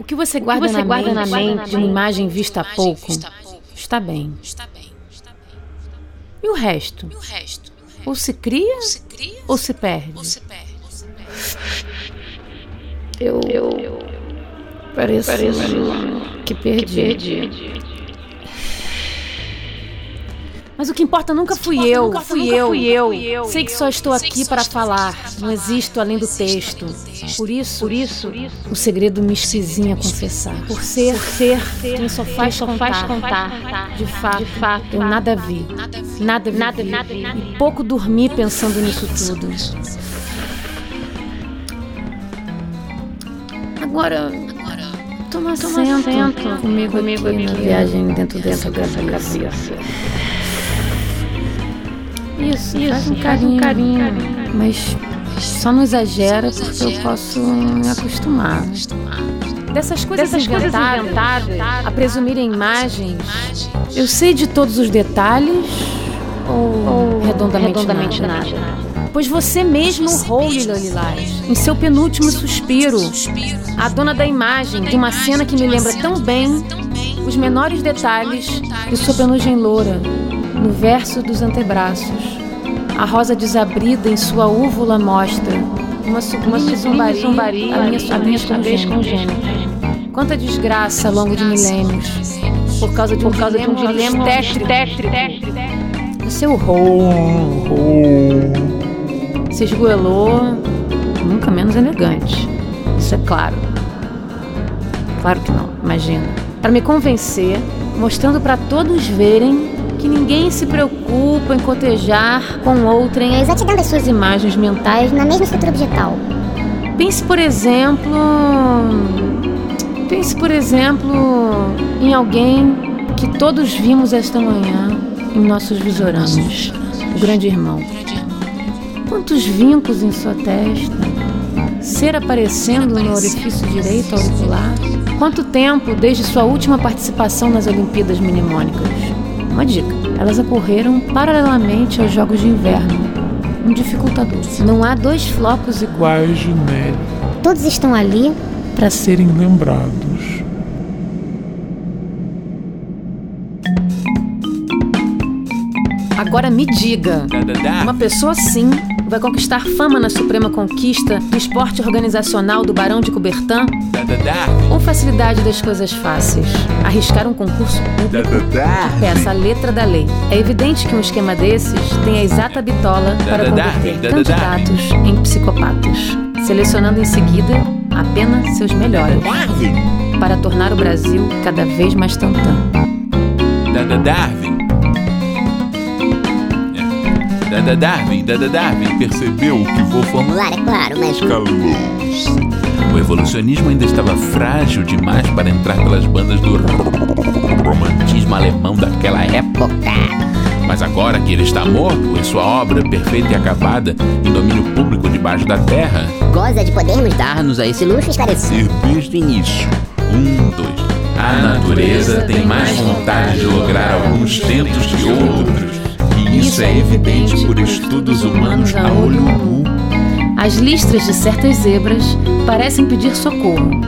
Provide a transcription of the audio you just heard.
O que você guarda, você na, guarda mente na mente de uma imagem vista há pouco está bem. E o resto? Ou se cria ou se perde? Eu, eu pareço, pareço que perdi. que perdi. Mas o que importa nunca fui eu, nunca fui nunca eu. fui eu. Sei que só estou aqui para falar, não existo além do texto. Por isso, Por isso, o segredo me esquisinha confessar. Por ser, ser quem só faz só contar. faz contar. De fato, eu nada vi, nada vi, Nada, nada, e pouco dormi pensando nisso tudo. Agora, toma, Toma assento, comigo, comigo aqui, na viagem dentro dessa dentro dessa cabeça. Isso, Isso, faz um carinho, um carinho. mas só não exagera porque eu posso me acostumar. Dessas coisas, Dessas coisas inventadas, inventadas, a presumirem imagens, eu sei de todos os detalhes ou, Ou redondamente, redondamente nada. nada. Pois você mesmo roule Lilás, em seu penúltimo suspiro, a dona da imagem de uma cena que me lembra tão bem os menores detalhes de sua penugem loura, no verso dos antebraços. A rosa desabrida em sua úvula mostra uma sublime zombaria, zombaria, a minha surdez congênita. congênita. Quanta desgraça ao longo de milênios, por causa de um Por causa de um dilema obstétrico. obstétrico. O seu rol se esgoelou, nunca menos elegante. Isso é claro. Claro que não, imagina. Para me convencer, mostrando para todos verem que ninguém se preocupa em cotejar com outrem a exatidão das suas imagens mentais na mesma estrutura objetal. Pense, por exemplo. Pense, por exemplo, em alguém que todos vimos esta manhã em nossos visoramas. O grande irmão. Quantos vincos em sua testa? Ser aparecendo no orifício direito auricular? Quanto tempo desde sua última participação nas Olimpíadas Minimônicas? Uma dica: elas ocorreram paralelamente aos Jogos de Inverno. Um dificultador. Não há dois flocos iguais de neve Todos estão ali para serem lembrados. Agora me diga, uma pessoa assim vai conquistar fama na suprema conquista do esporte organizacional do Barão de Coubertin ou facilidade das coisas fáceis? Arriscar um concurso público? Peça a letra da lei. É evidente que um esquema desses tem a exata bitola para converter candidatos em psicopatas, selecionando em seguida apenas seus melhores, para tornar o Brasil cada vez mais tantã. Dada Darwin. Dada Darwin, Dada Darwin percebeu que vou formular é claro, mas calou-se. O evolucionismo ainda estava frágil demais para entrar pelas bandas do romantismo alemão daquela época. Mas agora que ele está morto, em sua obra perfeita e acabada, em domínio público debaixo da terra, goza de podermos dar-nos a esse luxo esclarecer. ser desde o início. Um, dois. A natureza tem mais vontade de lograr alguns tentos que outros. É evidente por estudos humanos a olho nu. As listras de certas zebras parecem pedir socorro.